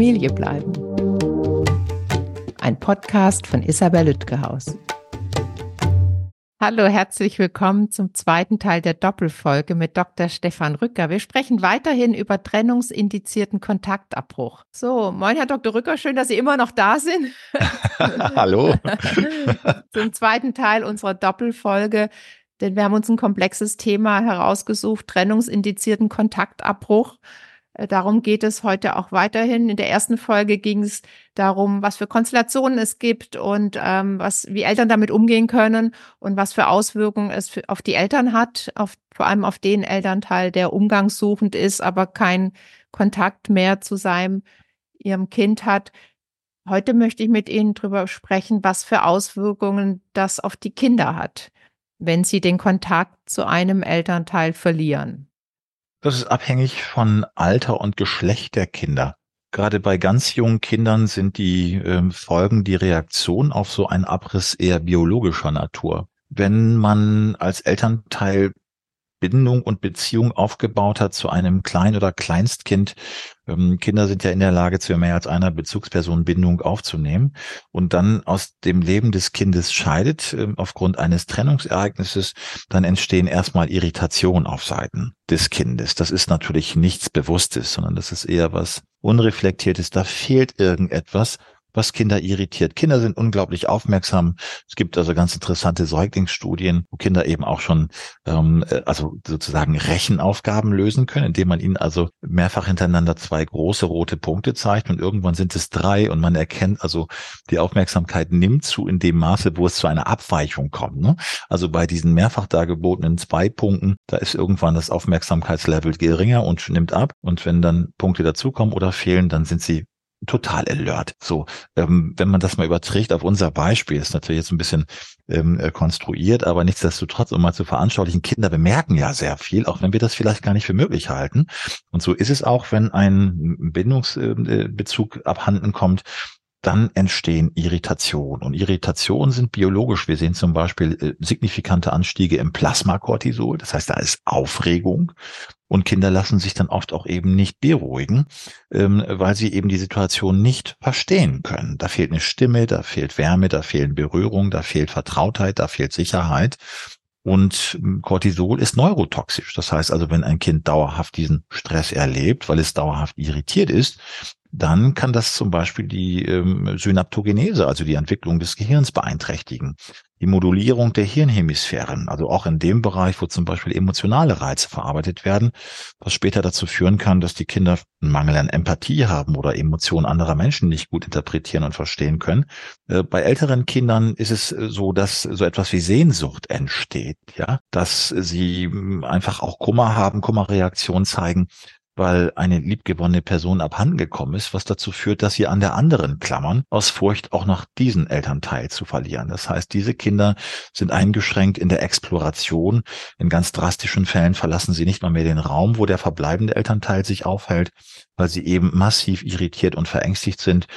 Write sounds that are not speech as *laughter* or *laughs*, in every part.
Familie bleiben. Ein Podcast von Isabel Lütgehaus. Hallo, herzlich willkommen zum zweiten Teil der Doppelfolge mit Dr. Stefan Rücker. Wir sprechen weiterhin über trennungsindizierten Kontaktabbruch. So, moin, Herr Dr. Rücker, schön, dass Sie immer noch da sind. *laughs* Hallo. *laughs* zum zweiten Teil unserer Doppelfolge, denn wir haben uns ein komplexes Thema herausgesucht, trennungsindizierten Kontaktabbruch. Äh, darum geht es heute auch weiterhin. In der ersten Folge ging es darum, was für Konstellationen es gibt und ähm, was, wie Eltern damit umgehen können und was für Auswirkungen es für, auf die Eltern hat, auf, vor allem auf den Elternteil, der umgangssuchend ist, aber keinen Kontakt mehr zu seinem, ihrem Kind hat. Heute möchte ich mit Ihnen darüber sprechen, was für Auswirkungen das auf die Kinder hat, wenn sie den Kontakt zu einem Elternteil verlieren. Das ist abhängig von Alter und Geschlecht der Kinder. Gerade bei ganz jungen Kindern sind die äh, Folgen, die Reaktion auf so einen Abriss eher biologischer Natur. Wenn man als Elternteil Bindung und Beziehung aufgebaut hat zu einem Klein- oder Kleinstkind. Ähm, Kinder sind ja in der Lage, zu mehr als einer Bezugsperson Bindung aufzunehmen und dann aus dem Leben des Kindes scheidet äh, aufgrund eines Trennungsereignisses, dann entstehen erstmal Irritationen auf Seiten des Kindes. Das ist natürlich nichts Bewusstes, sondern das ist eher was Unreflektiertes. Da fehlt irgendetwas, was Kinder irritiert. Kinder sind unglaublich aufmerksam. Es gibt also ganz interessante Säuglingsstudien, wo Kinder eben auch schon ähm, äh, also sozusagen Rechenaufgaben lösen können, indem man ihnen also mehrfach hintereinander zwei große rote Punkte zeigt und irgendwann sind es drei und man erkennt also die Aufmerksamkeit nimmt zu in dem Maße, wo es zu einer Abweichung kommt. Ne? Also bei diesen mehrfach dargebotenen zwei Punkten, da ist irgendwann das Aufmerksamkeitslevel geringer und nimmt ab und wenn dann Punkte dazukommen oder fehlen, dann sind sie total alert. So, ähm, wenn man das mal überträgt auf unser Beispiel, ist natürlich jetzt ein bisschen ähm, äh, konstruiert, aber nichtsdestotrotz, um mal zu veranschaulichen, Kinder bemerken ja sehr viel, auch wenn wir das vielleicht gar nicht für möglich halten. Und so ist es auch, wenn ein Bindungsbezug äh, abhanden kommt, dann entstehen Irritationen. Und Irritationen sind biologisch. Wir sehen zum Beispiel äh, signifikante Anstiege im Plasmakortisol. Das heißt, da ist Aufregung. Und Kinder lassen sich dann oft auch eben nicht beruhigen, ähm, weil sie eben die Situation nicht verstehen können. Da fehlt eine Stimme, da fehlt Wärme, da fehlen Berührung, da fehlt Vertrautheit, da fehlt Sicherheit. Und ähm, Cortisol ist neurotoxisch. Das heißt also, wenn ein Kind dauerhaft diesen Stress erlebt, weil es dauerhaft irritiert ist, dann kann das zum Beispiel die ähm, Synaptogenese, also die Entwicklung des Gehirns beeinträchtigen. Die Modulierung der Hirnhemisphären, also auch in dem Bereich, wo zum Beispiel emotionale Reize verarbeitet werden, was später dazu führen kann, dass die Kinder einen Mangel an Empathie haben oder Emotionen anderer Menschen nicht gut interpretieren und verstehen können. Äh, bei älteren Kindern ist es äh, so, dass so etwas wie Sehnsucht entsteht, ja, dass sie hm, einfach auch Kummer haben, Kummerreaktionen zeigen, weil eine liebgewonnene Person abhanden gekommen ist, was dazu führt, dass sie an der anderen klammern, aus Furcht auch noch diesen Elternteil zu verlieren. Das heißt, diese Kinder sind eingeschränkt in der Exploration. In ganz drastischen Fällen verlassen sie nicht mal mehr den Raum, wo der verbleibende Elternteil sich aufhält, weil sie eben massiv irritiert und verängstigt sind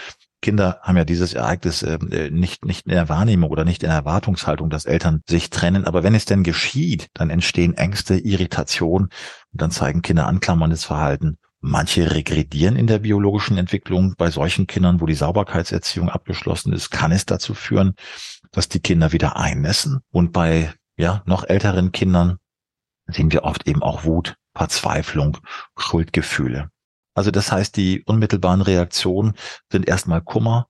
Kinder haben ja dieses Ereignis ähm, äh, nicht, nicht in der Wahrnehmung oder nicht in der Erwartungshaltung, dass Eltern sich trennen. Aber wenn es denn geschieht, dann entstehen Ängste, Irritation und dann zeigen Kinder anklammerndes Verhalten. Manche regredieren in der biologischen Entwicklung. Bei solchen Kindern, wo die Sauberkeitserziehung abgeschlossen ist, kann es dazu führen, dass die Kinder wieder einnässen. Und bei ja, noch älteren Kindern sehen wir oft eben auch Wut, Verzweiflung, Schuldgefühle. Also das heißt, die unmittelbaren Reaktionen sind erstmal Kummer,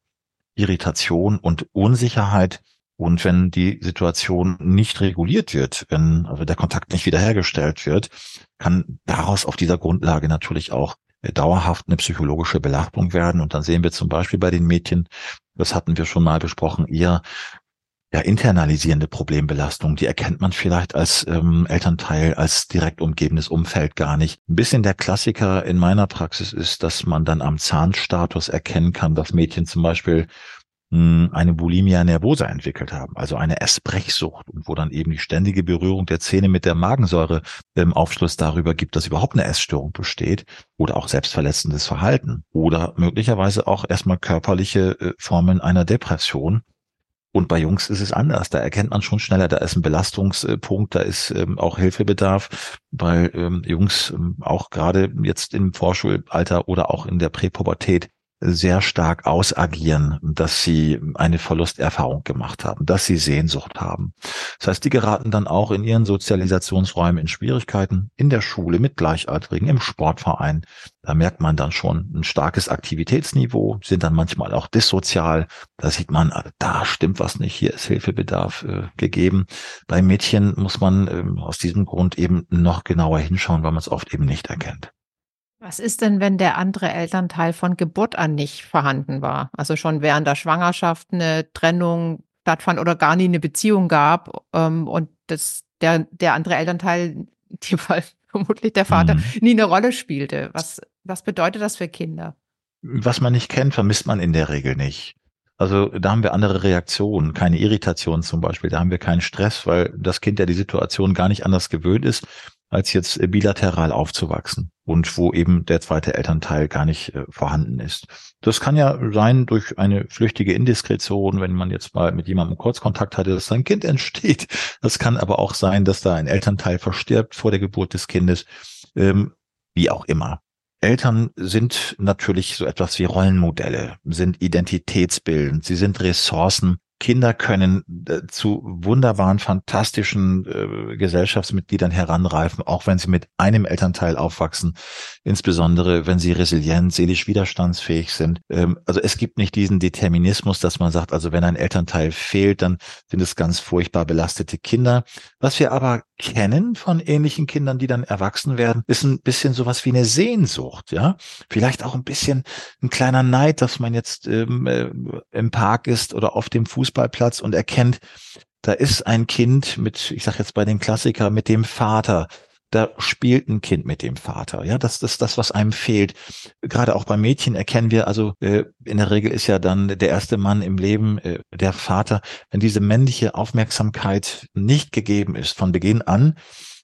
Irritation und Unsicherheit. Und wenn die Situation nicht reguliert wird, wenn also der Kontakt nicht wiederhergestellt wird, kann daraus auf dieser Grundlage natürlich auch dauerhaft eine psychologische Belastung werden. Und dann sehen wir zum Beispiel bei den Mädchen, das hatten wir schon mal besprochen, eher ja, internalisierende Problembelastung, die erkennt man vielleicht als ähm, Elternteil, als direkt umgebendes Umfeld gar nicht. Ein bisschen der Klassiker in meiner Praxis ist, dass man dann am Zahnstatus erkennen kann, dass Mädchen zum Beispiel mh, hm, eine Bulimia nervosa entwickelt haben, also eine Essbrechsucht, wo dann eben die ständige Berührung der Zähne mit der Magensäure ähm, Aufschluss darüber gibt, dass überhaupt eine Essstörung besteht oder auch selbstverletzendes Verhalten oder möglicherweise auch erstmal körperliche äh, Formen einer Depression, und bei Jungs ist es anders. Da erkennt man schon schneller, da ist ein Belastungspunkt, da ist ähm, auch Hilfebedarf, weil ähm, Jungs ähm, auch gerade jetzt im Vorschulalter oder auch in der Präpubertät sehr stark ausagieren, dass sie eine Verlusterfahrung gemacht haben, dass sie Sehnsucht haben. Das heißt, die geraten dann auch in ihren Sozialisationsräumen in Schwierigkeiten, in der Schule, mit Gleichaltrigen, im Sportverein. Da merkt man dann schon ein starkes Aktivitätsniveau, sind dann manchmal auch dissozial. Da sieht man, ah, da stimmt was nicht, hier ist Hilfebedarf äh, gegeben. Bei Mädchen muss man äh, aus diesem Grund eben noch genauer hinschauen, weil man es oft eben nicht erkennt. Was ist denn, wenn der andere Elternteil von Geburt an nicht vorhanden war? Also schon während der Schwangerschaft eine Trennung stattfand oder gar nie eine Beziehung gab ähm, und das, der, der andere Elternteil, *laughs* die Fall vermutlich der Vater, mhm. nie eine Rolle spielte. Was, was bedeutet das für Kinder? Was man nicht kennt, vermisst man in der Regel nicht. Also da haben wir andere Reaktionen, keine Irritation zum Beispiel, da haben wir keinen Stress, weil das Kind ja die Situation gar nicht anders gewöhnt ist als jetzt äh, bilateral aufzuwachsen und wo eben der zweite Elternteil gar nicht äh, vorhanden ist. Das kann ja sein durch eine flüchtige Indiskretion, wenn man jetzt mal mit jemandem Kurzkontakt hatte, dass sein Kind *laughs* entsteht. Das kann aber auch sein, dass da ein Elternteil verstirbt vor der Geburt des Kindes, ähm, wie auch immer. Eltern sind natürlich so etwas wie Rollenmodelle, sind identitätsbildend, sie sind Ressourcen Kinder können äh, zu wunderbaren, fantastischen äh, Gesellschaftsmitgliedern heranreifen, auch wenn sie mit einem Elternteil aufwachsen, insbesondere wenn sie resilient, seelisch widerstandsfähig sind. Ähm, also es gibt nicht diesen Determinismus, dass man sagt, also wenn ein Elternteil fehlt, dann sind es ganz furchtbar belastete Kinder. Was wir aber kennen von ähnlichen Kindern, die dann erwachsen werden, ist ein bisschen sowas wie eine Sehnsucht, ja. Vielleicht auch ein bisschen ein kleiner Neid, dass man jetzt ähm, äh, im Park ist oder auf dem Fußball Fußballplatz und erkennt, da ist ein Kind mit, ich sage jetzt bei den Klassiker, mit dem Vater. Da spielt ein Kind mit dem Vater. Ja, das, das ist das, was einem fehlt. Gerade auch bei Mädchen erkennen wir, also äh, in der Regel ist ja dann der erste Mann im Leben äh, der Vater. Wenn diese männliche Aufmerksamkeit nicht gegeben ist von Beginn an,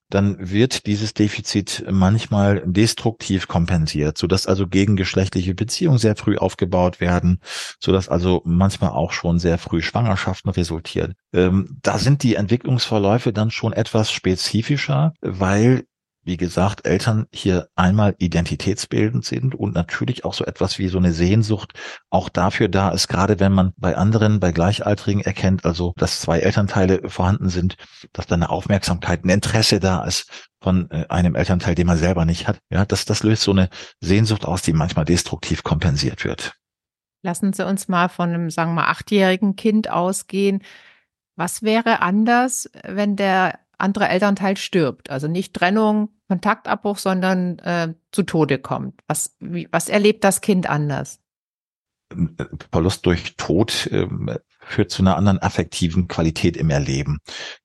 dann wird dieses Defizit manchmal destruktiv kompensiert, sodass also gegengeschlechtliche Beziehungen sehr früh aufgebaut werden, sodass also manchmal auch schon sehr früh Schwangerschaften resultieren. Ähm, da sind die Entwicklungsverläufe dann schon etwas spezifischer, weil wie gesagt, Eltern hier einmal identitätsbildend sind und natürlich auch so etwas wie so eine Sehnsucht auch dafür da ist, gerade wenn man bei anderen, bei Gleichaltrigen erkennt, also dass zwei Elternteile vorhanden sind, dass da eine Aufmerksamkeit, ein Interesse da ist von äh, einem Elternteil, den man selber nicht hat. Ja, das, das löst so eine Sehnsucht aus, die manchmal destruktiv kompensiert wird. Lassen Sie uns mal von einem, sagen wir mal, achtjährigen Kind ausgehen. Was wäre anders, wenn der andere Elternteil stirbt? Also nicht Trennung, Kontaktabbruch, sondern äh, zu Tode kommt. Was, wie, was erlebt das Kind anders? Verlust durch Tod äh, führt zu einer anderen affektiven Qualität im Erleben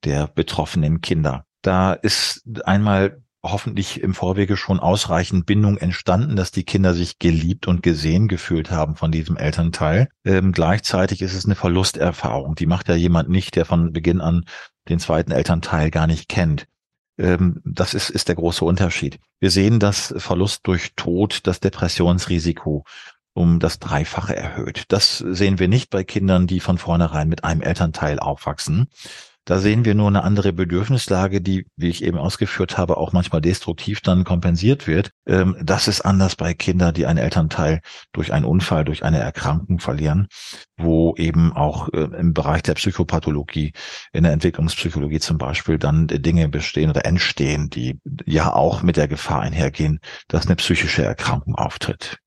der betroffenen Kinder. Da ist einmal hoffentlich im Vorwege schon ausreichend Bindung entstanden, dass die Kinder sich geliebt und gesehen gefühlt haben von diesem Elternteil. Ähm, gleichzeitig ist es eine Verlusterfahrung. Die macht ja jemand nicht, der von Beginn an den zweiten Elternteil gar nicht kennt. Ähm, das ist, ist der große Unterschied. Wir sehen, dass Verlust durch Tod das Depressionsrisiko um das Dreifache erhöht. Das sehen wir nicht bei Kindern, die von vornherein mit einem Elternteil aufwachsen. Da sehen wir nur eine andere Bedürfnislage, die, wie ich eben ausgeführt habe, auch manchmal destruktiv dann kompensiert wird. Ähm, das ist anders bei Kindern, die einen Elternteil durch einen Unfall, durch eine Erkrankung verlieren, wo eben auch äh, im Bereich der Psychopathologie, in der Entwicklungspsychologie zum Beispiel, dann Dinge bestehen oder entstehen, die ja auch mit der Gefahr einhergehen, dass eine psychische Erkrankung auftritt.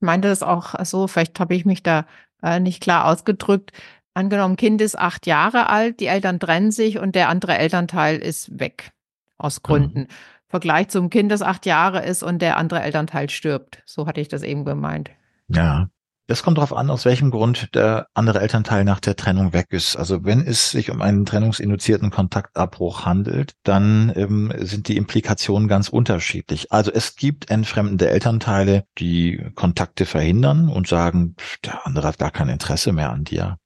Ich meinte das auch so, vielleicht habe ich mich da äh, nicht klar ausgedrückt. Angenommen, Kind ist acht Jahre alt, die Eltern trennen sich und der andere Elternteil ist weg. Aus Gründen. Mhm. Vergleich zum Kind, das acht Jahre ist und der andere Elternteil stirbt. So hatte ich das eben gemeint. Ja. Es kommt darauf an, aus welchem Grund der andere Elternteil nach der Trennung weg ist. Also wenn es sich um einen trennungsinduzierten Kontaktabbruch handelt, dann ähm, sind die Implikationen ganz unterschiedlich. Also es gibt entfremdende Elternteile, die Kontakte verhindern und sagen, der andere hat gar kein Interesse mehr an dir.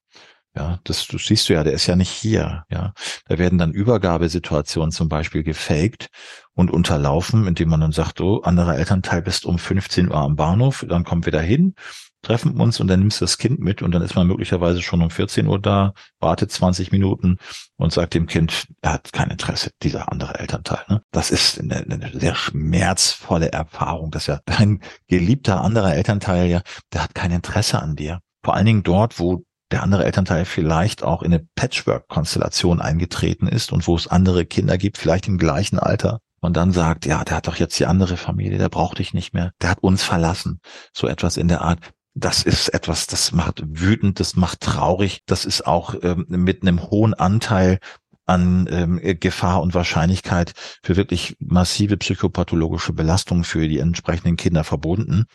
Ja, das, das siehst du ja, der ist ja nicht hier. Ja, da werden dann Übergabesituationen zum Beispiel gefaked und unterlaufen, indem man dann sagt, oh, anderer Elternteil bist um 15 Uhr am Bahnhof, dann kommt wieder hin treffen uns und dann nimmst du das Kind mit und dann ist man möglicherweise schon um 14 Uhr da, wartet 20 Minuten und sagt dem Kind, er hat kein Interesse, dieser andere Elternteil. Ne? Das ist eine, eine sehr schmerzvolle Erfahrung, dass ja dein geliebter anderer Elternteil ja, der hat kein Interesse an dir. Vor allen Dingen dort, wo der andere Elternteil vielleicht auch in eine Patchwork-Konstellation eingetreten ist und wo es andere Kinder gibt, vielleicht im gleichen Alter, und dann sagt, ja, der hat doch jetzt die andere Familie, der braucht dich nicht mehr, der hat uns verlassen. So etwas in der Art. Das ist etwas, das macht wütend, das macht traurig, das ist auch ähm, mit einem hohen Anteil an ähm, Gefahr und Wahrscheinlichkeit für wirklich massive psychopathologische Belastungen für die entsprechenden Kinder verbunden.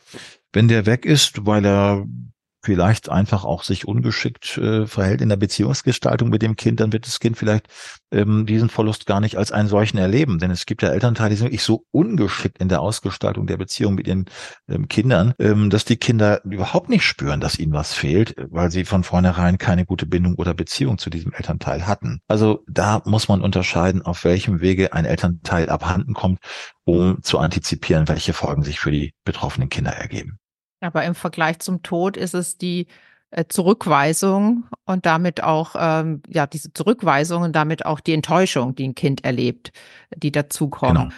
Wenn der weg ist, weil er vielleicht einfach auch sich ungeschickt äh, verhält in der Beziehungsgestaltung mit dem Kind, dann wird das Kind vielleicht ähm, diesen Verlust gar nicht als einen solchen erleben. Denn es gibt ja Elternteile, die sind wirklich so ungeschickt in der Ausgestaltung der Beziehung mit ihren ähm, Kindern, ähm, dass die Kinder überhaupt nicht spüren, dass ihnen was fehlt, weil sie von vornherein keine gute Bindung oder Beziehung zu diesem Elternteil hatten. Also da muss man unterscheiden, auf welchem Wege ein Elternteil abhanden kommt, um zu antizipieren, welche Folgen sich für die betroffenen Kinder ergeben. Aber im Vergleich zum Tod ist es die äh, Zurückweisung und damit auch, ähm, ja, diese Zurückweisung und damit auch die Enttäuschung, die ein Kind erlebt, die dazukommen.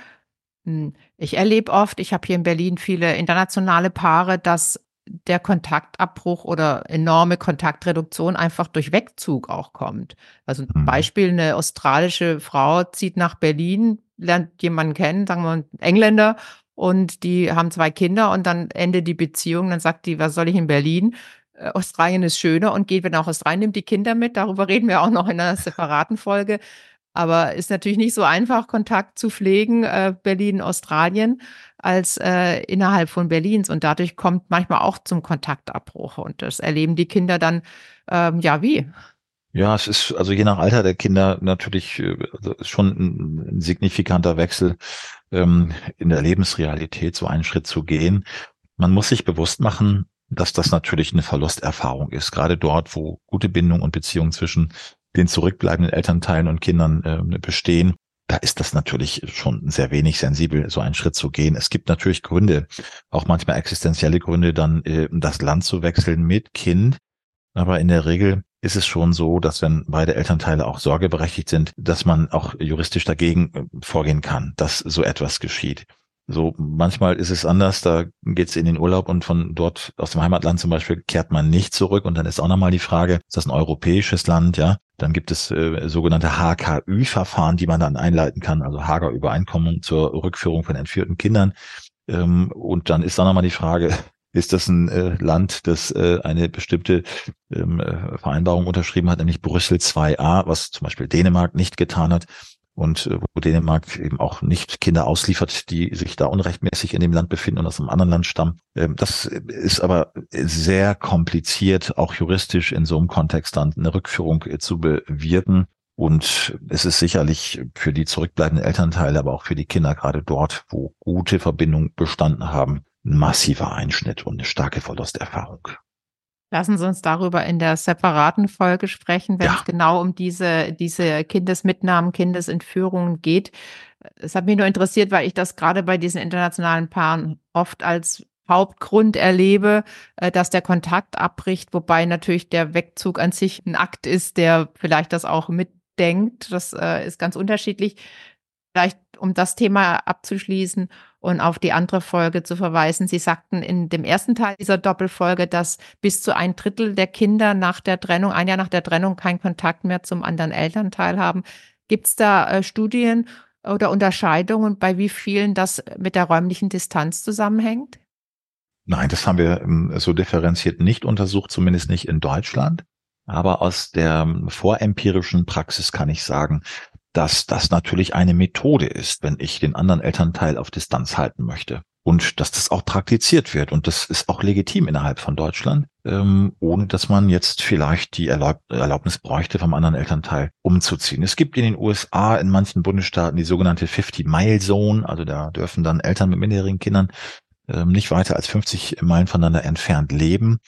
Genau. Hm, ich erlebe oft, ich habe hier in Berlin viele internationale Paare, dass der Kontaktabbruch oder enorme Kontaktreduktion einfach durch Wegzug auch kommt. Also ein mhm. Beispiel, eine australische Frau zieht nach Berlin, lernt jemanden kennen, sagen wir einen Engländer, und die haben zwei Kinder und dann endet die Beziehung. Dann sagt die, was soll ich in Berlin? Äh, Australien ist schöner und geht, wenn auch Australien nimmt die Kinder mit. Darüber *laughs* reden wir auch noch in einer separaten Folge. Aber ist natürlich nicht so einfach, Kontakt zu pflegen, äh, Berlin, Australien, als äh, innerhalb von Berlins. Und dadurch kommt manchmal auch zum Kontaktabbruch. Und das erleben die Kinder dann, ähm, ja, wie? Ja, es ist also je nach Alter der Kinder natürlich äh, also schon ein signifikanter Wechsel ähm, in der Lebensrealität, so einen Schritt zu gehen. Man muss sich bewusst machen, dass das natürlich eine Verlusterfahrung ist, gerade dort, wo gute Bindung und Beziehung zwischen den zurückbleibenden Elternteilen und Kindern äh, bestehen. Da ist das natürlich schon sehr wenig sensibel, so einen Schritt zu gehen. Es gibt natürlich Gründe, auch manchmal existenzielle Gründe, dann äh, das Land zu wechseln mit Kind. Aber in der Regel ist es schon so, dass wenn beide Elternteile auch sorgeberechtigt sind, dass man auch juristisch dagegen äh, vorgehen kann, dass so etwas geschieht. So, manchmal ist es anders, da geht's in den Urlaub und von dort aus dem Heimatland zum Beispiel kehrt man nicht zurück und dann ist auch nochmal die Frage, ist das ein europäisches Land, ja? Dann gibt es äh, sogenannte HKÜ-Verfahren, die man dann einleiten kann, also Hager Übereinkommen zur Rückführung von entführten Kindern. Ähm, und dann ist da nochmal die Frage, ist das ein äh, Land, das äh, eine bestimmte ähm, äh, Vereinbarung unterschrieben hat, nämlich Brüssel 2a, was zum Beispiel Dänemark nicht getan hat und äh, wo Dänemark eben auch nicht Kinder ausliefert, die sich da unrechtmäßig in dem Land befinden und aus einem anderen Land stammen. Ähm, das ist aber sehr kompliziert, auch juristisch in so einem Kontext dann eine Rückführung äh, zu bewirken. Und es ist sicherlich für die zurückbleibenden Elternteile, aber auch für die Kinder gerade dort, wo gute Verbindungen bestanden haben, ein massiver Einschnitt und eine starke Verlusterfahrung. Lassen Sie uns darüber in der separaten Folge sprechen, wenn ja. es genau um diese, diese Kindesmitnahmen, Kindesentführungen geht. Es hat mich nur interessiert, weil ich das gerade bei diesen internationalen Paaren oft als Hauptgrund erlebe, äh, dass der Kontakt abbricht, wobei natürlich der Wegzug an sich ein Akt ist, der vielleicht das auch mitdenkt. Das äh, ist ganz unterschiedlich. Vielleicht, um das Thema abzuschließen und auf die andere Folge zu verweisen. Sie sagten in dem ersten Teil dieser Doppelfolge, dass bis zu ein Drittel der Kinder nach der Trennung, ein Jahr nach der Trennung, keinen Kontakt mehr zum anderen Elternteil haben. Gibt es da äh, Studien oder Unterscheidungen, bei wie vielen das mit der räumlichen Distanz zusammenhängt? Nein, das haben wir ähm, so differenziert nicht untersucht, zumindest nicht in Deutschland. Aber aus der ähm, vorempirischen Praxis kann ich sagen, dass das natürlich eine Methode ist, wenn ich den anderen Elternteil auf Distanz halten möchte. Und dass das auch praktiziert wird. Und das ist auch legitim innerhalb von Deutschland, ähm, ohne dass man jetzt vielleicht die Erlaub Erlaubnis bräuchte, vom anderen Elternteil umzuziehen. Es gibt in den USA in manchen Bundesstaaten die sogenannte 50-Mile-Zone. Also da dürfen dann Eltern mit minderjährigen Kindern ähm, nicht weiter als 50 Meilen voneinander entfernt leben.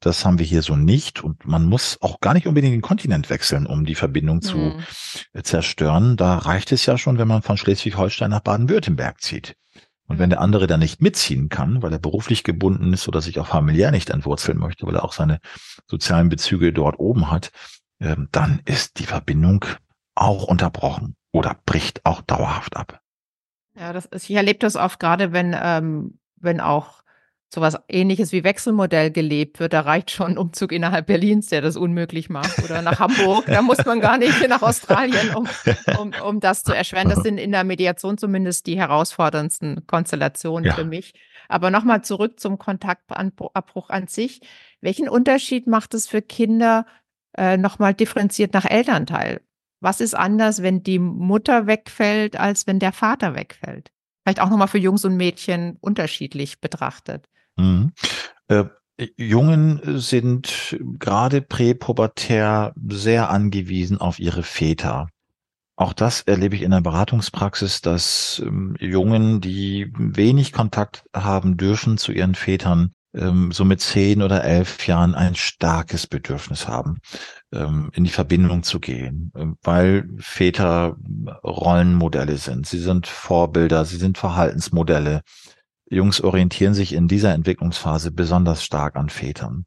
Das haben wir hier so nicht und man muss auch gar nicht unbedingt den Kontinent wechseln, um die Verbindung zu mhm. zerstören. Da reicht es ja schon, wenn man von Schleswig-Holstein nach Baden-Württemberg zieht. Und wenn der andere dann nicht mitziehen kann, weil er beruflich gebunden ist oder sich auch familiär nicht entwurzeln möchte, weil er auch seine sozialen Bezüge dort oben hat, ähm, dann ist die Verbindung auch unterbrochen oder bricht auch dauerhaft ab. Ja, das ist, ich erlebe das oft gerade, wenn, ähm, wenn auch sowas ähnliches wie Wechselmodell gelebt wird. Da reicht schon ein Umzug innerhalb Berlins, der das unmöglich macht. Oder nach Hamburg. Da muss man gar nicht nach Australien, um, um, um das zu erschweren. Das sind in der Mediation zumindest die herausforderndsten Konstellationen ja. für mich. Aber nochmal zurück zum Kontaktabbruch an sich. Welchen Unterschied macht es für Kinder äh, nochmal differenziert nach Elternteil? Was ist anders, wenn die Mutter wegfällt, als wenn der Vater wegfällt? Vielleicht auch nochmal für Jungs und Mädchen unterschiedlich betrachtet. Mhm. Äh, Jungen sind gerade präpubertär sehr angewiesen auf ihre Väter. Auch das erlebe ich in der Beratungspraxis, dass ähm, Jungen, die wenig Kontakt haben dürfen zu ihren Vätern, ähm, so mit zehn oder elf Jahren ein starkes Bedürfnis haben, ähm, in die Verbindung zu gehen, ähm, weil Väter Rollenmodelle sind. Sie sind Vorbilder, sie sind Verhaltensmodelle. Jungs orientieren sich in dieser Entwicklungsphase besonders stark an Vätern.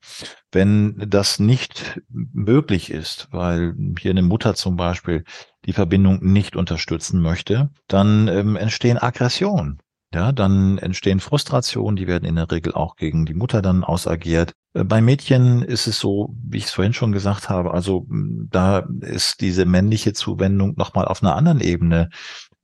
Wenn das nicht möglich ist, weil hier eine Mutter zum Beispiel die Verbindung nicht unterstützen möchte, dann ähm, entstehen Aggressionen. Ja, dann entstehen Frustrationen, die werden in der Regel auch gegen die Mutter dann ausagiert. Äh, bei Mädchen ist es so, wie ich es vorhin schon gesagt habe, also da ist diese männliche Zuwendung nochmal auf einer anderen Ebene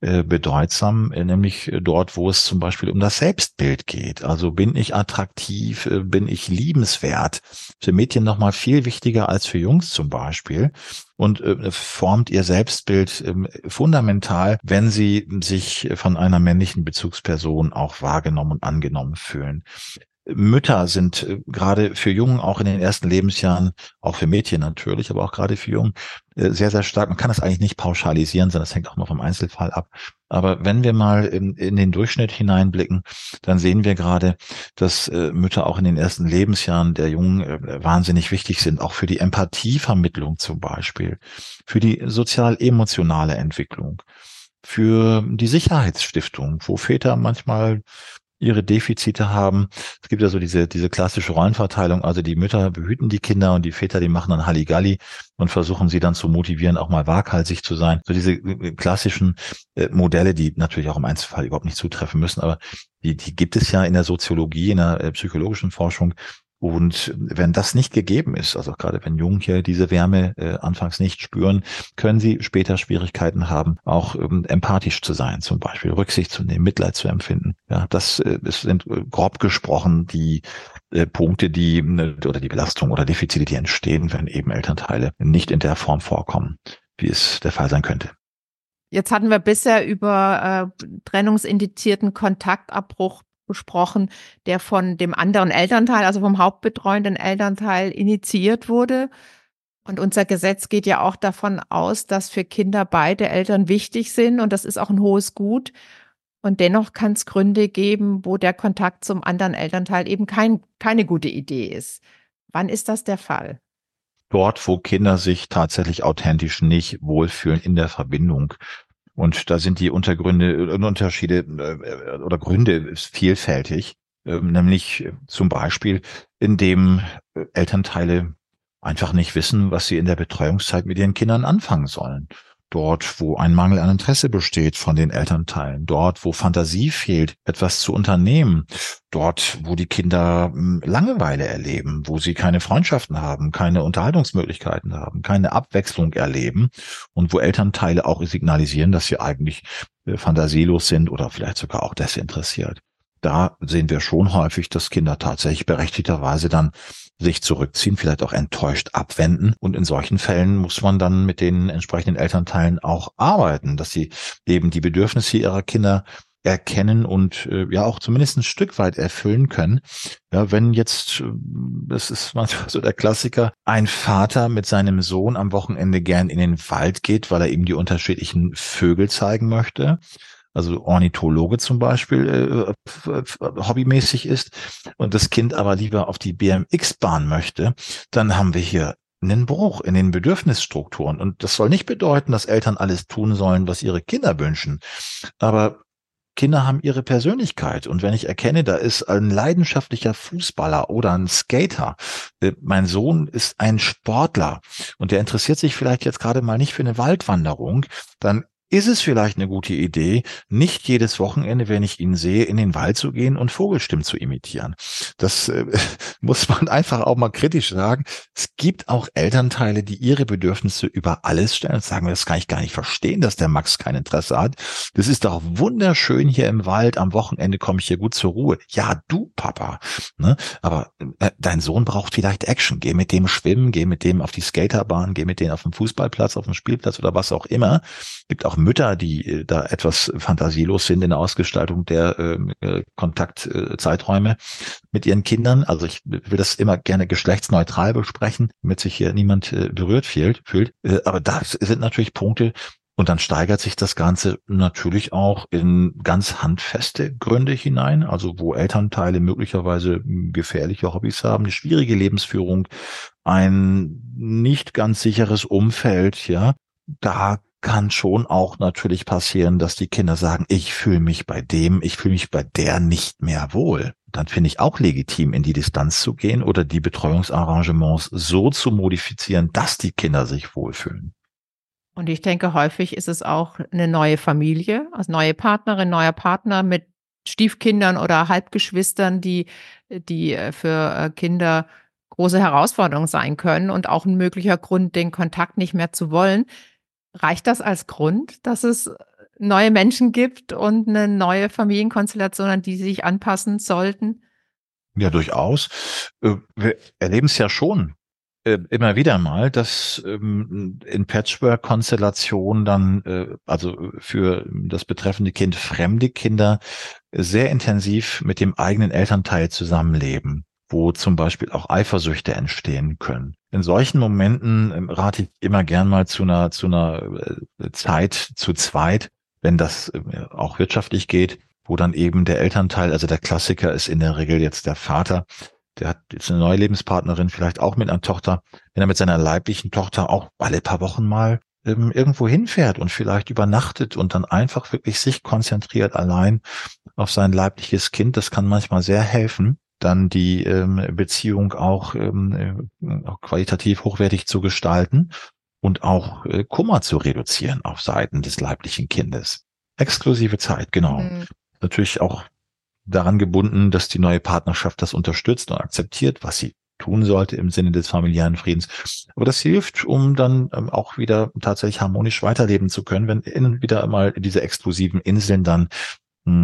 äh, bedeutsam, äh, nämlich dort, wo es zum Beispiel um das Selbstbild geht. Also bin ich attraktiv, äh, bin ich liebenswert? Für Mädchen nochmal viel wichtiger als für Jungs zum Beispiel und formt ihr Selbstbild ähm, fundamental, wenn sie sich von einer männlichen Bezugsperson auch wahrgenommen und angenommen fühlen. Mütter sind äh, gerade für Jungen auch in den ersten Lebensjahren, auch für Mädchen natürlich, aber auch gerade für Jungen äh, sehr, sehr stark. Man kann das eigentlich nicht pauschalisieren, sondern das hängt auch noch vom Einzelfall ab. Aber wenn wir mal in, in den Durchschnitt hineinblicken, dann sehen wir gerade, dass äh, Mütter auch in den ersten Lebensjahren der Jungen wahnsinnig wichtig sind, auch für die Empathievermittlung zum Beispiel, für die sozial-emotionale Entwicklung für die Sicherheitsstiftung, wo Väter manchmal ihre Defizite haben. Es gibt ja so diese, diese klassische Rollenverteilung, also die Mütter behüten die Kinder und die Väter, die machen dann Halligalli und versuchen sie dann zu motivieren, auch mal waghalsig zu sein. So diese äh, klassischen äh, Modelle, die natürlich auch im Einzelfall überhaupt nicht zutreffen müssen, aber die, die gibt es ja in der Soziologie, in der äh, psychologischen Forschung, und wenn das nicht gegeben ist, also gerade wenn Jungen hier diese Wärme äh, anfangs nicht spüren, können sie später Schwierigkeiten haben, auch ähm, empathisch zu sein, zum Beispiel Rücksicht zu nehmen, Mitleid zu empfinden. Ja, das, äh, sind äh, grob gesprochen die äh, Punkte, die ne, oder die Belastung oder Defizite, die entstehen, wenn eben Elternteile nicht in der Form vorkommen, wie es der Fall sein könnte. Jetzt hatten wir bisher über äh, trennungsindizierten Kontaktabbruch besprochen, der von dem anderen Elternteil, also vom hauptbetreuenden Elternteil initiiert wurde. Und unser Gesetz geht ja auch davon aus, dass für Kinder beide Eltern wichtig sind und das ist auch ein hohes Gut. Und dennoch kann es Gründe geben, wo der Kontakt zum anderen Elternteil eben kein, keine gute Idee ist. Wann ist das der Fall? Dort, wo Kinder sich tatsächlich authentisch nicht wohlfühlen in der Verbindung und da sind die Untergründe und Unterschiede äh, oder Gründe vielfältig, ähm, nämlich zum Beispiel, indem äh, Elternteile einfach nicht wissen, was sie in der Betreuungszeit mit ihren Kindern anfangen sollen dort, wo ein Mangel an Interesse besteht von den Elternteilen, dort, wo Fantasie fehlt, etwas zu unternehmen, dort, wo die Kinder hm, Langeweile erleben, wo sie keine Freundschaften haben, keine Unterhaltungsmöglichkeiten haben, keine Abwechslung erleben und wo Elternteile auch signalisieren, dass sie eigentlich äh, fantasielos sind oder vielleicht sogar auch desinteressiert. Da sehen wir schon häufig, dass Kinder tatsächlich berechtigterweise dann sich zurückziehen, vielleicht auch enttäuscht abwenden. Und in solchen Fällen muss man dann mit den entsprechenden Elternteilen auch arbeiten, dass sie eben die Bedürfnisse ihrer Kinder erkennen und äh, ja auch zumindest ein Stück weit erfüllen können. Ja, wenn jetzt, äh, das ist manchmal so der Klassiker, ein Vater mit seinem Sohn am Wochenende gern in den Wald geht, weil er ihm die unterschiedlichen Vögel zeigen möchte, also Ornithologe zum Beispiel äh, hobbymäßig ist und das Kind aber lieber auf die BMX-Bahn möchte, dann haben wir hier einen Bruch in den Bedürfnisstrukturen. Und das soll nicht bedeuten, dass Eltern alles tun sollen, was ihre Kinder wünschen. Aber Kinder haben ihre Persönlichkeit. Und wenn ich erkenne, da ist ein leidenschaftlicher Fußballer oder ein Skater, äh, mein Sohn ist ein Sportler und der interessiert sich vielleicht jetzt gerade mal nicht für eine Waldwanderung, dann ist es vielleicht eine gute Idee, nicht jedes Wochenende, wenn ich ihn sehe, in den Wald zu gehen und Vogelstimmen zu imitieren. Das äh, *laughs* muss man einfach auch mal kritisch sagen. Es gibt auch Elternteile, die ihre Bedürfnisse über alles stellen und sagen, das kann ich gar nicht verstehen, dass der Max kein Interesse hat. Das ist doch wunderschön hier im Wald. Am Wochenende komme ich hier gut zur Ruhe. Ja, du Papa. Ne? Aber äh, dein Sohn braucht vielleicht Action. Geh mit dem schwimmen, geh mit dem auf die Skaterbahn, geh mit dem auf den Fußballplatz, auf den Spielplatz oder was auch immer. Gibt auch Mütter, die äh, da etwas fantasielos sind in der Ausgestaltung der ähm, äh, Kontaktzeiträume mit ihren Kindern. Also ich will das immer gerne geschlechtsneutral besprechen, damit sich hier niemand äh, berührt fühlt. fühlt. Äh, aber das sind natürlich Punkte, und dann steigert sich das Ganze natürlich auch in ganz handfeste Gründe hinein, also wo Elternteile möglicherweise gefährliche Hobbys haben, eine schwierige Lebensführung, ein nicht ganz sicheres Umfeld, ja. Da kann schon auch natürlich passieren, dass die Kinder sagen, ich fühle mich bei dem, ich fühle mich bei der nicht mehr wohl. Dann finde ich auch legitim, in die Distanz zu gehen oder die Betreuungsarrangements so zu modifizieren, dass die Kinder sich wohlfühlen. Und ich denke, häufig ist es auch eine neue Familie, also neue Partnerin, neuer Partner mit Stiefkindern oder Halbgeschwistern, die, die äh, für äh, Kinder große Herausforderungen sein können und auch ein möglicher Grund, den Kontakt nicht mehr zu wollen. Reicht das als Grund, dass es neue Menschen gibt und eine neue Familienkonstellation, an die sie sich anpassen sollten? Ja, durchaus. Äh, wir erleben es ja schon äh, immer wieder mal, dass ähm, in Patchwork-Konstellationen dann, äh, also für das betreffende Kind fremde Kinder sehr intensiv mit dem eigenen Elternteil zusammenleben wo zum Beispiel auch Eifersüchte entstehen können. In solchen Momenten ähm, rate ich immer gern mal zu einer, zu einer äh, Zeit zu zweit, wenn das äh, auch wirtschaftlich geht, wo dann eben der Elternteil, also der Klassiker ist in der Regel jetzt der Vater, der hat jetzt eine neue Lebenspartnerin, vielleicht auch mit einer Tochter, wenn er mit seiner leiblichen Tochter auch alle paar Wochen mal ähm, irgendwo hinfährt und vielleicht übernachtet und dann einfach wirklich sich konzentriert allein auf sein leibliches Kind, das kann manchmal sehr helfen dann die ähm, Beziehung auch, ähm, äh, qualitativ hochwertig zu gestalten und auch äh, Kummer zu reduzieren auf Seiten des leiblichen Kindes. Exklusive Zeit, genau. Mhm. Natürlich auch daran gebunden, dass die neue Partnerschaft das unterstützt und akzeptiert, was sie tun sollte im Sinne des familiären Friedens. Aber das hilft, um dann ähm, auch wieder tatsächlich harmonisch weiterleben zu können, wenn innen wieder mal diese exklusiven Inseln dann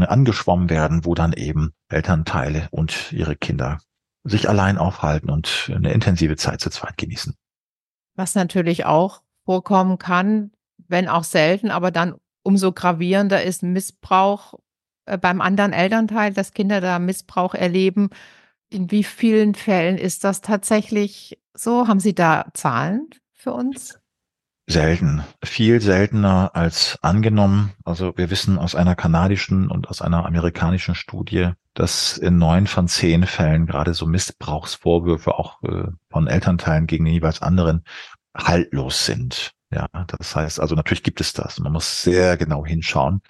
angeschwommen werden, wo dann eben Elternteile und ihre Kinder sich allein aufhalten und eine intensive Zeit zu zweit genießen. Was natürlich auch vorkommen kann, wenn auch selten, aber dann umso gravierender ist Missbrauch äh, beim anderen Elternteil, dass Kinder da Missbrauch erleben. In wie vielen Fällen ist das tatsächlich so? Haben Sie da Zahlen für uns? Selten, viel seltener als angenommen. Also wir wissen aus einer kanadischen und aus einer amerikanischen Studie, dass in neun von zehn Fällen gerade so Missbrauchsvorwürfe auch äh, von Elternteilen gegen den jeweils anderen haltlos sind. Ja, das heißt also natürlich gibt es das. Man muss sehr genau hinschauen,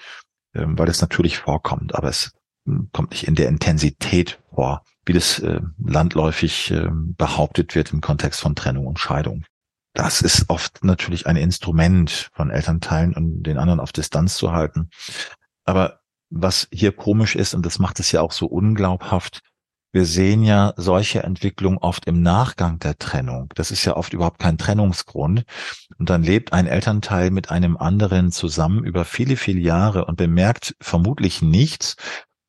ähm, weil es natürlich vorkommt, aber es hm, kommt nicht in der Intensität vor, wie das äh, landläufig äh, behauptet wird im Kontext von Trennung und Scheidung das ist oft natürlich ein Instrument von Elternteilen und den anderen auf Distanz zu halten. Aber was hier komisch ist, und das macht es ja auch so unglaubhaft, wir sehen ja solche Entwicklungen oft im Nachgang der Trennung. Das ist ja oft überhaupt kein Trennungsgrund. Und dann lebt ein Elternteil mit einem anderen zusammen über viele, viele Jahre und bemerkt vermutlich nichts.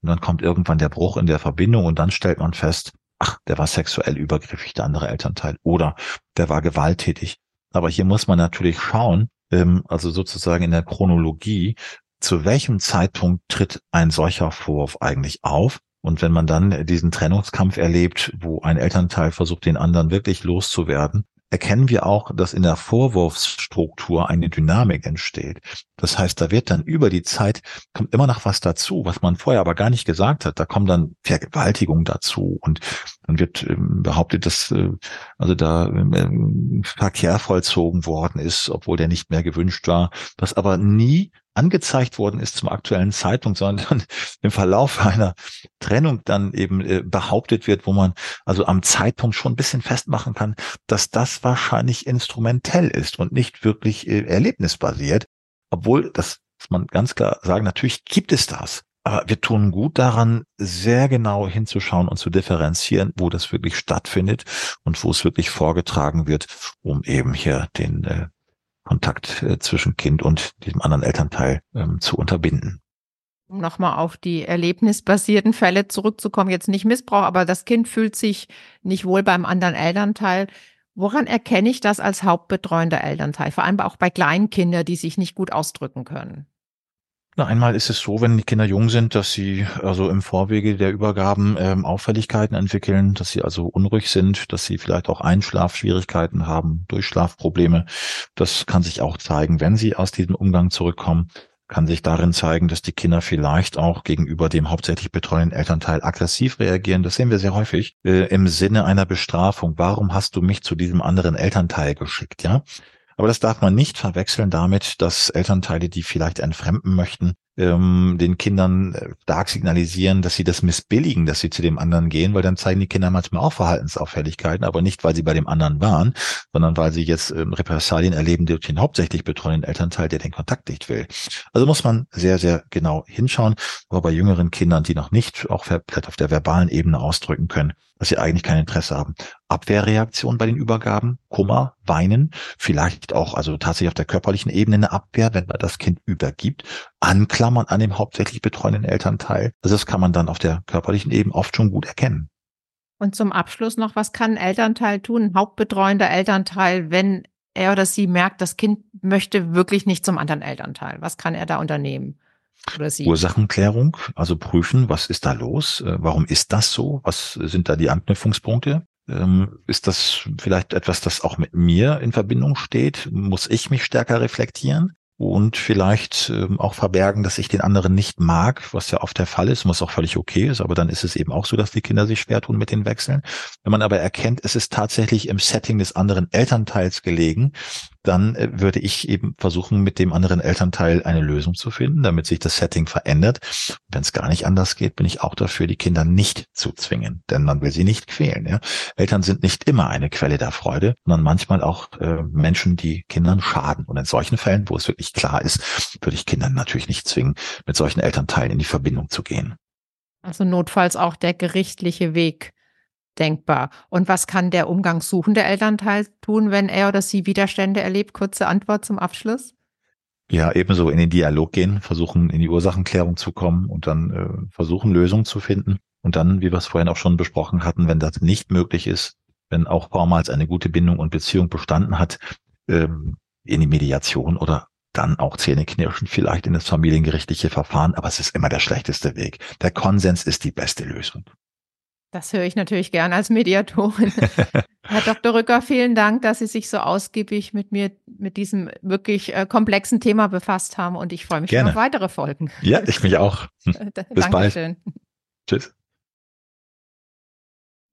Und dann kommt irgendwann der Bruch in der Verbindung und dann stellt man fest, ach, der war sexuell übergriffig, der andere Elternteil, oder der war gewalttätig. Aber hier muss man natürlich schauen, ähm, also sozusagen in der Chronologie, zu welchem Zeitpunkt tritt ein solcher Vorwurf eigentlich auf? Und wenn man dann diesen Trennungskampf erlebt, wo ein Elternteil versucht, den anderen wirklich loszuwerden, erkennen wir auch, dass in der Vorwurfsstruktur eine Dynamik entsteht. Das heißt, da wird dann über die Zeit, kommt immer noch was dazu, was man vorher aber gar nicht gesagt hat. Da kommen dann Vergewaltigungen dazu und dann wird ähm, behauptet, dass äh, also da ähm, Verkehr vollzogen worden ist, obwohl der nicht mehr gewünscht war, was aber nie angezeigt worden ist zum aktuellen Zeitpunkt, sondern *laughs* im Verlauf einer Trennung dann eben äh, behauptet wird, wo man also am Zeitpunkt schon ein bisschen festmachen kann, dass das wahrscheinlich instrumentell ist und nicht wirklich äh, erlebnisbasiert. Obwohl, das muss man ganz klar sagen, natürlich gibt es das. Aber wir tun gut daran, sehr genau hinzuschauen und zu differenzieren, wo das wirklich stattfindet und wo es wirklich vorgetragen wird, um eben hier den äh, Kontakt äh, zwischen Kind und diesem anderen Elternteil ähm, zu unterbinden. Um nochmal auf die erlebnisbasierten Fälle zurückzukommen, jetzt nicht Missbrauch, aber das Kind fühlt sich nicht wohl beim anderen Elternteil. Woran erkenne ich das als hauptbetreuender Elternteil? Vor allem auch bei Kleinkindern, die sich nicht gut ausdrücken können. Na, einmal ist es so, wenn die Kinder jung sind, dass sie also im Vorwege der Übergaben ähm, Auffälligkeiten entwickeln, dass sie also unruhig sind, dass sie vielleicht auch Einschlafschwierigkeiten haben, Durchschlafprobleme. Das kann sich auch zeigen, wenn sie aus diesem Umgang zurückkommen kann sich darin zeigen, dass die Kinder vielleicht auch gegenüber dem hauptsächlich betreuenden Elternteil aggressiv reagieren. Das sehen wir sehr häufig äh, im Sinne einer Bestrafung. Warum hast du mich zu diesem anderen Elternteil geschickt? Ja, aber das darf man nicht verwechseln damit, dass Elternteile, die vielleicht entfremden möchten, ähm, den Kindern äh, stark signalisieren, dass sie das missbilligen, dass sie zu dem anderen gehen, weil dann zeigen die Kinder manchmal auch Verhaltensauffälligkeiten, aber nicht, weil sie bei dem anderen waren, sondern weil sie jetzt ähm, Repressalien erleben durch den hauptsächlich betreuenden Elternteil, der den Kontakt nicht will. Also muss man sehr, sehr genau hinschauen, aber bei jüngeren Kindern, die noch nicht auch vielleicht auf der verbalen Ebene ausdrücken können, dass sie eigentlich kein Interesse haben. Abwehrreaktion bei den Übergaben, Kummer, Weinen, vielleicht auch also tatsächlich auf der körperlichen Ebene eine Abwehr, wenn man das Kind übergibt, Anklammern an dem hauptsächlich betreuenden Elternteil. Also das kann man dann auf der körperlichen Ebene oft schon gut erkennen. Und zum Abschluss noch, was kann ein Elternteil tun, ein hauptbetreuender Elternteil, wenn er oder sie merkt, das Kind möchte wirklich nicht zum anderen Elternteil? Was kann er da unternehmen? Oder sie? Ursachenklärung, also prüfen, was ist da los? Äh, warum ist das so? Was sind da die Anknüpfungspunkte? Ähm, ist das vielleicht etwas, das auch mit mir in Verbindung steht? Muss ich mich stärker reflektieren? und vielleicht ähm, auch verbergen, dass ich den anderen nicht mag, was ja oft der Fall ist, was auch völlig okay ist, aber dann ist es eben auch so, dass die Kinder sich schwer tun mit den Wechseln. Wenn man aber erkennt, es ist tatsächlich im Setting des anderen Elternteils gelegen, dann äh, würde ich eben versuchen, mit dem anderen Elternteil eine Lösung zu finden, damit sich das Setting verändert. Wenn es gar nicht anders geht, bin ich auch dafür, die Kinder nicht zu zwingen, denn man will sie nicht quälen. Ja? Eltern sind nicht immer eine Quelle der Freude, sondern manchmal auch äh, Menschen, die Kindern schaden. Und in solchen Fällen, wo es wirklich klar ist, würde ich Kindern natürlich nicht zwingen, mit solchen Elternteilen in die Verbindung zu gehen. Also notfalls auch der gerichtliche Weg denkbar. Und was kann der umgangssuchende Elternteil tun, wenn er oder sie Widerstände erlebt? Kurze Antwort zum Abschluss. Ja, ebenso in den Dialog gehen, versuchen in die Ursachenklärung zu kommen und dann äh, versuchen Lösungen zu finden. Und dann, wie wir es vorhin auch schon besprochen hatten, wenn das nicht möglich ist, wenn auch vormals eine gute Bindung und Beziehung bestanden hat, ähm, in die Mediation oder dann auch Zähneknirschen vielleicht in das familiengerichtliche Verfahren, aber es ist immer der schlechteste Weg. Der Konsens ist die beste Lösung. Das höre ich natürlich gern als Mediatorin. *laughs* Herr Dr. Rücker, vielen Dank, dass Sie sich so ausgiebig mit mir, mit diesem wirklich äh, komplexen Thema befasst haben und ich freue mich Gerne. auf weitere Folgen. Ja, ich mich auch. *laughs* Bis bald. Tschüss.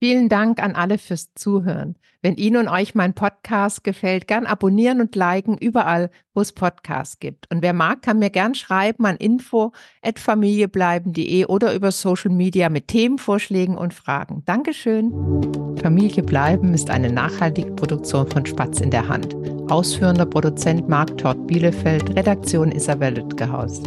Vielen Dank an alle fürs Zuhören. Wenn Ihnen und euch mein Podcast gefällt, gern abonnieren und liken überall, wo es Podcasts gibt. Und wer mag, kann mir gern schreiben an info@familiebleiben.de oder über Social Media mit Themenvorschlägen und Fragen. Dankeschön. Familie bleiben ist eine nachhaltige Produktion von Spatz in der Hand. Ausführender Produzent Marc Tort Bielefeld, Redaktion Isabel Lütgehaus.